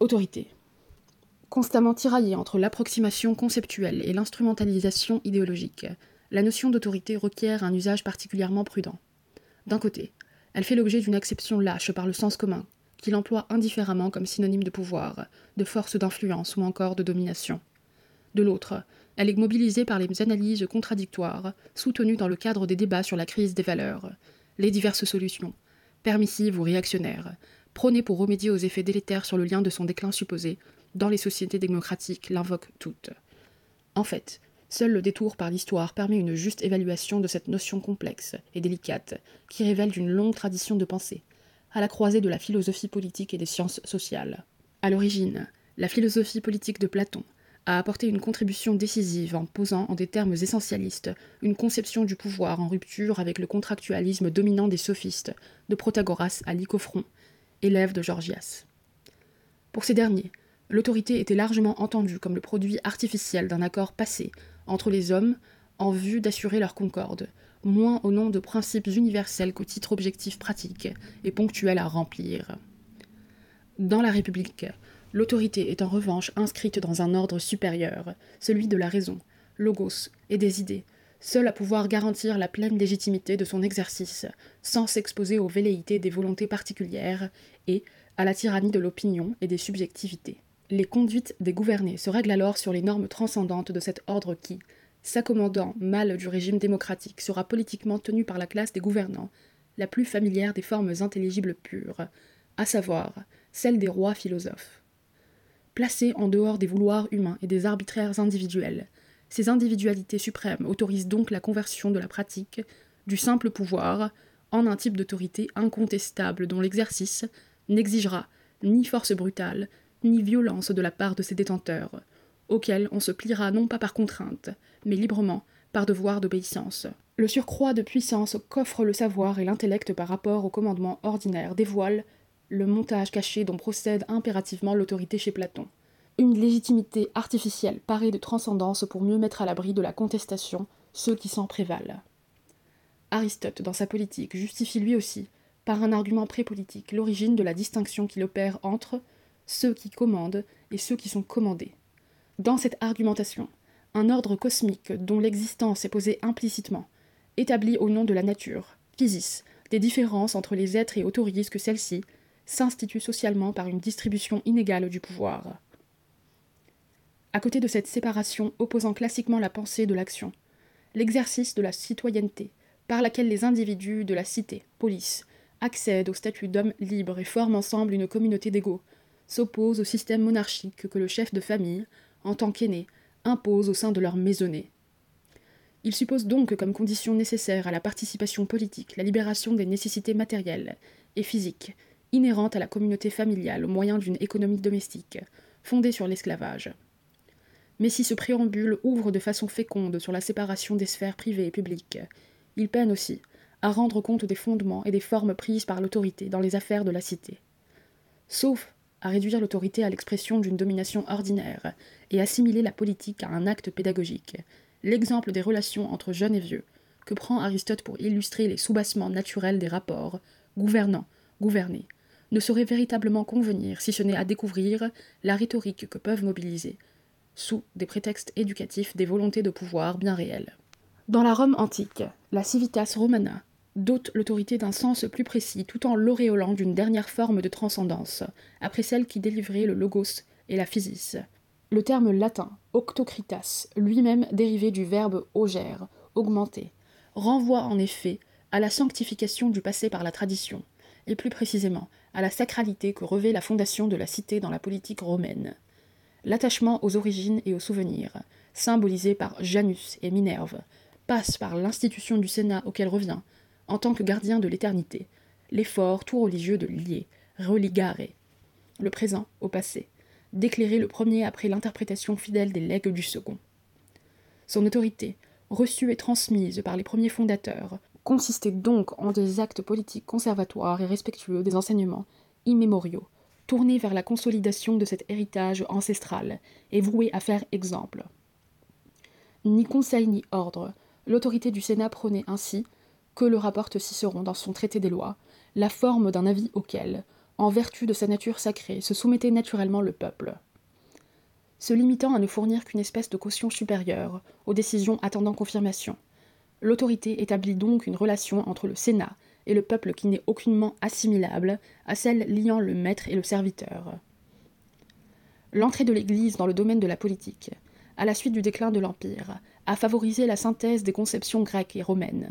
Autorité. Constamment tiraillée entre l'approximation conceptuelle et l'instrumentalisation idéologique, la notion d'autorité requiert un usage particulièrement prudent. D'un côté, elle fait l'objet d'une acception lâche par le sens commun, qui l'emploie indifféremment comme synonyme de pouvoir, de force d'influence ou encore de domination. De l'autre, elle est mobilisée par les analyses contradictoires, soutenues dans le cadre des débats sur la crise des valeurs, les diverses solutions, permissives ou réactionnaires, prônées pour remédier aux effets délétères sur le lien de son déclin supposé, dans les sociétés démocratiques l'invoquent toutes. En fait, seul le détour par l'histoire permet une juste évaluation de cette notion complexe et délicate, qui révèle d'une longue tradition de pensée, à la croisée de la philosophie politique et des sciences sociales. À l'origine, la philosophie politique de Platon a apporté une contribution décisive en posant en des termes essentialistes une conception du pouvoir en rupture avec le contractualisme dominant des sophistes, de Protagoras à Lycophron, élève de Gorgias. Pour ces derniers, l'autorité était largement entendue comme le produit artificiel d'un accord passé entre les hommes en vue d'assurer leur concorde, moins au nom de principes universels qu'au titre objectif pratique et ponctuel à remplir. Dans la République, l'autorité est en revanche inscrite dans un ordre supérieur, celui de la raison, logos et des idées, seul à pouvoir garantir la pleine légitimité de son exercice, sans s'exposer aux velléités des volontés particulières et à la tyrannie de l'opinion et des subjectivités. Les conduites des gouvernés se règlent alors sur les normes transcendantes de cet ordre qui, s'accommodant mal du régime démocratique, sera politiquement tenu par la classe des gouvernants, la plus familière des formes intelligibles pures, à savoir celle des rois philosophes. Placés en dehors des vouloirs humains et des arbitraires individuels, ces individualités suprêmes autorisent donc la conversion de la pratique du simple pouvoir en un type d'autorité incontestable dont l'exercice n'exigera ni force brutale, ni violence de la part de ses détenteurs, auxquels on se pliera non pas par contrainte, mais librement, par devoir d'obéissance. Le surcroît de puissance qu'offrent le savoir et l'intellect par rapport au commandement ordinaire dévoile le montage caché dont procède impérativement l'autorité chez Platon. Une légitimité artificielle parée de transcendance pour mieux mettre à l'abri de la contestation ceux qui s'en prévalent. Aristote, dans sa politique, justifie lui aussi, par un argument prépolitique, l'origine de la distinction qu'il opère entre ceux qui commandent et ceux qui sont commandés. Dans cette argumentation, un ordre cosmique dont l'existence est posée implicitement, établi au nom de la nature, physis, des différences entre les êtres et autorise que celle-ci s'institue socialement par une distribution inégale du pouvoir. À côté de cette séparation opposant classiquement la pensée de l'action, l'exercice de la citoyenneté, par laquelle les individus de la cité, police, accèdent au statut d'homme libre et forment ensemble une communauté d'égaux, s'oppose au système monarchique que le chef de famille, en tant qu'aîné, impose au sein de leur maisonnée. Il suppose donc comme condition nécessaire à la participation politique la libération des nécessités matérielles et physiques inhérentes à la communauté familiale au moyen d'une économie domestique, fondée sur l'esclavage. Mais si ce préambule ouvre de façon féconde sur la séparation des sphères privées et publiques, il peine aussi à rendre compte des fondements et des formes prises par l'autorité dans les affaires de la cité. Sauf à réduire l'autorité à l'expression d'une domination ordinaire et assimiler la politique à un acte pédagogique, l'exemple des relations entre jeunes et vieux, que prend Aristote pour illustrer les soubassements naturels des rapports, gouvernants, gouvernés, ne saurait véritablement convenir si ce n'est à découvrir la rhétorique que peuvent mobiliser, sous des prétextes éducatifs, des volontés de pouvoir bien réelles. Dans la Rome antique, la civitas romana dote l'autorité d'un sens plus précis tout en l'auréolant d'une dernière forme de transcendance, après celle qui délivrait le logos et la physis. Le terme latin octocritas, lui-même dérivé du verbe augère, augmenter, renvoie en effet à la sanctification du passé par la tradition, et plus précisément à la sacralité que revêt la fondation de la cité dans la politique romaine. L'attachement aux origines et aux souvenirs, symbolisé par Janus et Minerve, passe par l'institution du Sénat auquel revient, en tant que gardien de l'éternité, l'effort tout religieux de lier, religare, le présent au passé, d'éclairer le premier après l'interprétation fidèle des legs du second. Son autorité, reçue et transmise par les premiers fondateurs, consistait donc en des actes politiques conservatoires et respectueux des enseignements immémoriaux, tournés vers la consolidation de cet héritage ancestral et voués à faire exemple. Ni conseil ni ordre, l'autorité du Sénat prônait ainsi que le rapporte Cicéron dans son traité des lois, la forme d'un avis auquel, en vertu de sa nature sacrée, se soumettait naturellement le peuple. Se limitant à ne fournir qu'une espèce de caution supérieure aux décisions attendant confirmation, l'autorité établit donc une relation entre le Sénat et le peuple qui n'est aucunement assimilable à celle liant le maître et le serviteur. L'entrée de l'Église dans le domaine de la politique, à la suite du déclin de l'Empire, a favorisé la synthèse des conceptions grecques et romaines.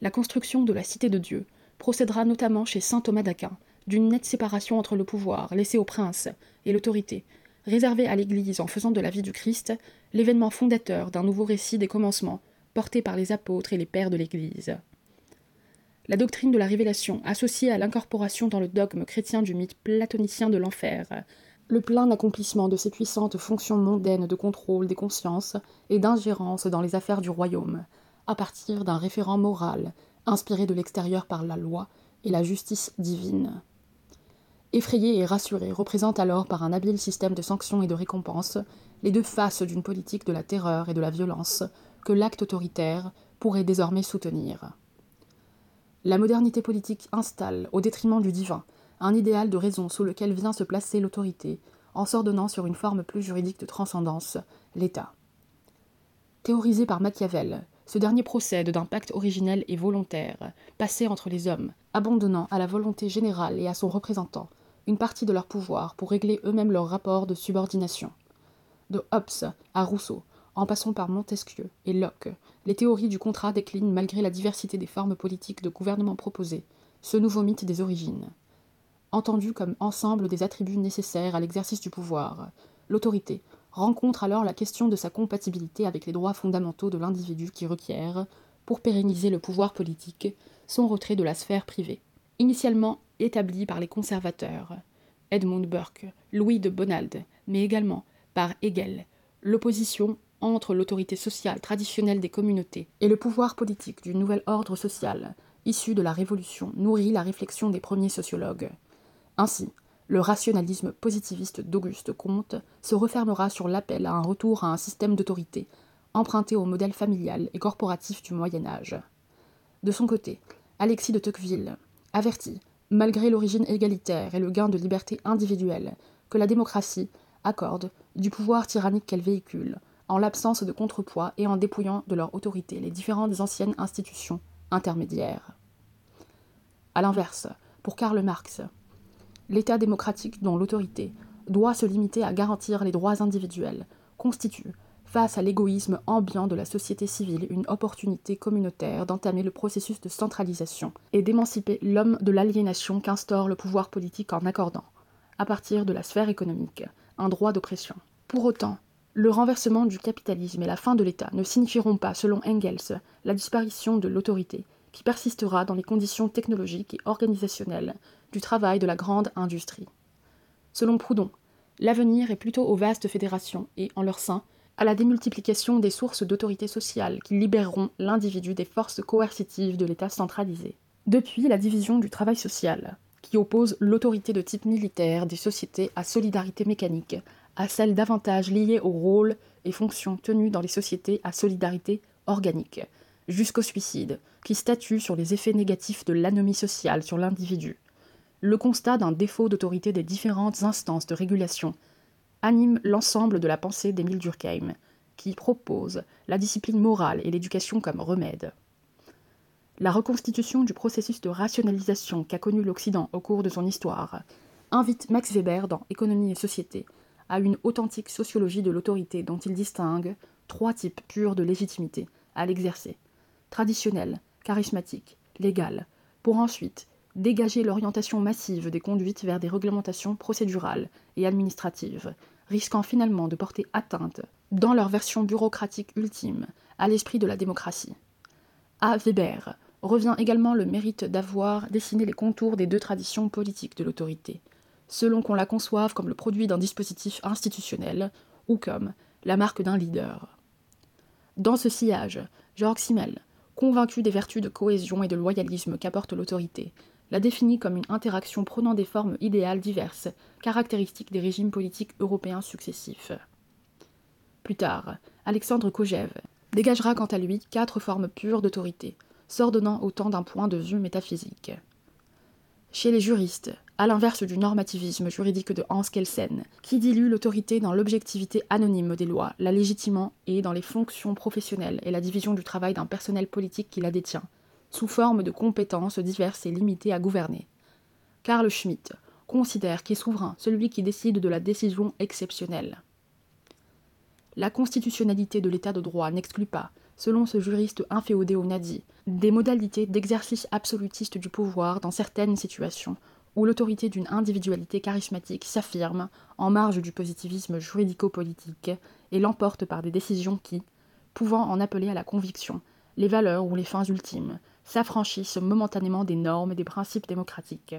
La construction de la Cité de Dieu procédera notamment chez saint Thomas d'Aquin d'une nette séparation entre le pouvoir laissé au prince et l'autorité, réservée à l'Église en faisant de la vie du Christ l'événement fondateur d'un nouveau récit des commencements porté par les apôtres et les pères de l'Église. La doctrine de la révélation, associée à l'incorporation dans le dogme chrétien du mythe platonicien de l'enfer, le plein accomplissement de ces puissantes fonctions mondaines de contrôle des consciences et d'ingérence dans les affaires du royaume, à partir d'un référent moral inspiré de l'extérieur par la loi et la justice divine. Effrayé et rassuré représente alors par un habile système de sanctions et de récompenses les deux faces d'une politique de la terreur et de la violence que l'acte autoritaire pourrait désormais soutenir. La modernité politique installe, au détriment du divin, un idéal de raison sous lequel vient se placer l'autorité, en s'ordonnant sur une forme plus juridique de transcendance, l'État. Théorisé par Machiavel, ce dernier procède d'un pacte originel et volontaire, passé entre les hommes, abandonnant à la volonté générale et à son représentant une partie de leur pouvoir pour régler eux-mêmes leurs rapports de subordination. De Hobbes à Rousseau, en passant par Montesquieu et Locke, les théories du contrat déclinent malgré la diversité des formes politiques de gouvernement proposées, ce nouveau mythe des origines. Entendu comme ensemble des attributs nécessaires à l'exercice du pouvoir, l'autorité, rencontre alors la question de sa compatibilité avec les droits fondamentaux de l'individu qui requiert, pour pérenniser le pouvoir politique, son retrait de la sphère privée. Initialement établi par les conservateurs, Edmund Burke, Louis de Bonald, mais également par Hegel, l'opposition entre l'autorité sociale traditionnelle des communautés et le pouvoir politique du nouvel ordre social issu de la Révolution nourrit la réflexion des premiers sociologues. Ainsi, le rationalisme positiviste d'Auguste Comte se refermera sur l'appel à un retour à un système d'autorité emprunté au modèle familial et corporatif du Moyen Âge. De son côté, Alexis de Tocqueville avertit, malgré l'origine égalitaire et le gain de liberté individuelle, que la démocratie accorde du pouvoir tyrannique qu'elle véhicule, en l'absence de contrepoids et en dépouillant de leur autorité les différentes anciennes institutions intermédiaires. A l'inverse, pour Karl Marx, l'État démocratique dont l'autorité doit se limiter à garantir les droits individuels constitue, face à l'égoïsme ambiant de la société civile, une opportunité communautaire d'entamer le processus de centralisation et d'émanciper l'homme de l'aliénation qu'instaure le pouvoir politique en accordant, à partir de la sphère économique, un droit d'oppression. Pour autant, le renversement du capitalisme et la fin de l'État ne signifieront pas, selon Engels, la disparition de l'autorité, qui persistera dans les conditions technologiques et organisationnelles du travail de la grande industrie. Selon Proudhon, l'avenir est plutôt aux vastes fédérations et, en leur sein, à la démultiplication des sources d'autorité sociale qui libéreront l'individu des forces coercitives de l'État centralisé. Depuis la division du travail social, qui oppose l'autorité de type militaire des sociétés à solidarité mécanique, à celle davantage liée aux rôles et fonctions tenues dans les sociétés à solidarité organique, jusqu'au suicide, qui statue sur les effets négatifs de l'anomie sociale sur l'individu, le constat d'un défaut d'autorité des différentes instances de régulation anime l'ensemble de la pensée d'Émile Durkheim, qui propose la discipline morale et l'éducation comme remède. La reconstitution du processus de rationalisation qu'a connu l'Occident au cours de son histoire invite Max Weber dans Économie et Société à une authentique sociologie de l'autorité dont il distingue trois types purs de légitimité à l'exercer. Traditionnelle, charismatique, légale, pour ensuite dégager l'orientation massive des conduites vers des réglementations procédurales et administratives, risquant finalement de porter atteinte, dans leur version bureaucratique ultime, à l'esprit de la démocratie. À Weber revient également le mérite d'avoir dessiné les contours des deux traditions politiques de l'autorité, selon qu'on la conçoive comme le produit d'un dispositif institutionnel ou comme la marque d'un leader. Dans ce sillage, Georges Simmel, convaincu des vertus de cohésion et de loyalisme qu'apporte l'autorité, la définit comme une interaction prenant des formes idéales diverses, caractéristiques des régimes politiques européens successifs. Plus tard, Alexandre Kojève dégagera quant à lui quatre formes pures d'autorité, s'ordonnant autant d'un point de vue métaphysique. Chez les juristes, à l'inverse du normativisme juridique de Hans Kelsen, qui dilue l'autorité dans l'objectivité anonyme des lois, la légitimant et dans les fonctions professionnelles et la division du travail d'un personnel politique qui la détient, sous forme de compétences diverses et limitées à gouverner. Karl Schmitt considère qu'est souverain celui qui décide de la décision exceptionnelle. La constitutionnalité de l'état de droit n'exclut pas, selon ce juriste inféodé au Nadi, des modalités d'exercice absolutiste du pouvoir dans certaines situations où l'autorité d'une individualité charismatique s'affirme en marge du positivisme juridico-politique et l'emporte par des décisions qui, pouvant en appeler à la conviction, les valeurs ou les fins ultimes, s'affranchissent momentanément des normes et des principes démocratiques.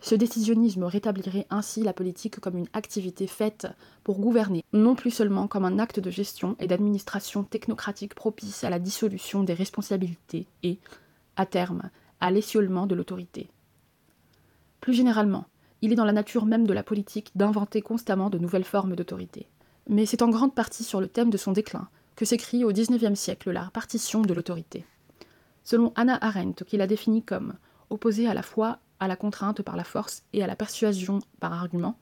Ce décisionnisme rétablirait ainsi la politique comme une activité faite pour gouverner, non plus seulement comme un acte de gestion et d'administration technocratique propice à la dissolution des responsabilités et, à terme, à l'essiolement de l'autorité. Plus généralement, il est dans la nature même de la politique d'inventer constamment de nouvelles formes d'autorité. Mais c'est en grande partie sur le thème de son déclin que s'écrit au XIXe siècle la partition de l'autorité. Selon Anna Arendt, qui la définit comme opposée à la fois à la contrainte par la force et à la persuasion par argument,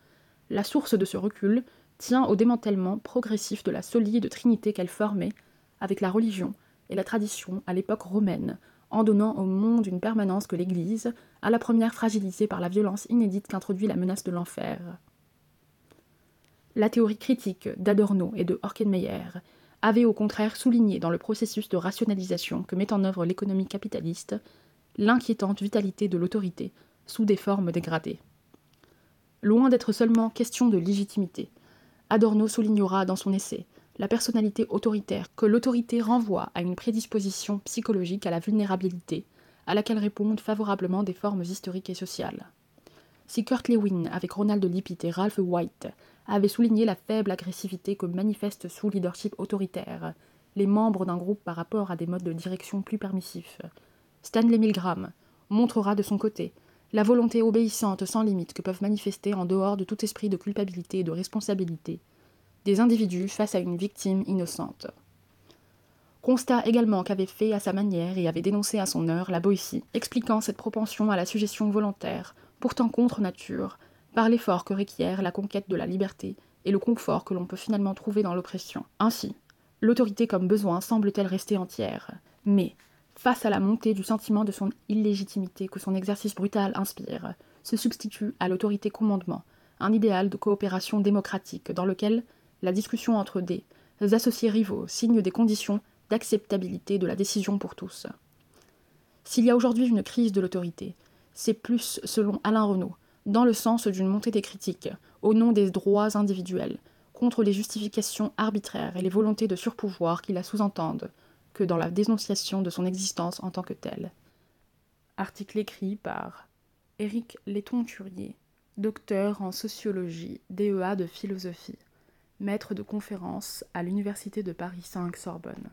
la source de ce recul tient au démantèlement progressif de la solide trinité qu'elle formait avec la religion et la tradition à l'époque romaine, en donnant au monde une permanence que l'Église, à la première fragilisée par la violence inédite qu'introduit la menace de l'enfer. La théorie critique d'Adorno et de Horkenmeyer avait au contraire souligné dans le processus de rationalisation que met en œuvre l'économie capitaliste l'inquiétante vitalité de l'autorité sous des formes dégradées. Loin d'être seulement question de légitimité, Adorno soulignera dans son essai la personnalité autoritaire que l'autorité renvoie à une prédisposition psychologique à la vulnérabilité, à laquelle répondent favorablement des formes historiques et sociales. Si Kurt Lewin, avec Ronald Lippitt et Ralph White, avait souligné la faible agressivité que manifestent sous leadership autoritaire les membres d'un groupe par rapport à des modes de direction plus permissifs, Stanley Milgram montrera de son côté la volonté obéissante sans limite que peuvent manifester en dehors de tout esprit de culpabilité et de responsabilité des individus face à une victime innocente. Constat également qu'avait fait à sa manière et avait dénoncé à son heure la Boétie, expliquant cette propension à la suggestion volontaire, pourtant contre nature, par l'effort que requiert la conquête de la liberté et le confort que l'on peut finalement trouver dans l'oppression. Ainsi, l'autorité comme besoin semble-t-elle rester entière, mais face à la montée du sentiment de son illégitimité que son exercice brutal inspire, se substitue à l'autorité commandement, un idéal de coopération démocratique dans lequel la discussion entre des associés rivaux signe des conditions d'acceptabilité de la décision pour tous. S'il y a aujourd'hui une crise de l'autorité, c'est plus, selon Alain Renaud, dans le sens d'une montée des critiques, au nom des droits individuels, contre les justifications arbitraires et les volontés de surpouvoir qui la sous-entendent, que dans la dénonciation de son existence en tant que telle. Article écrit par Éric Letton-Turier, docteur en sociologie, DEA de philosophie, maître de conférence à l'Université de Paris 5 Sorbonne.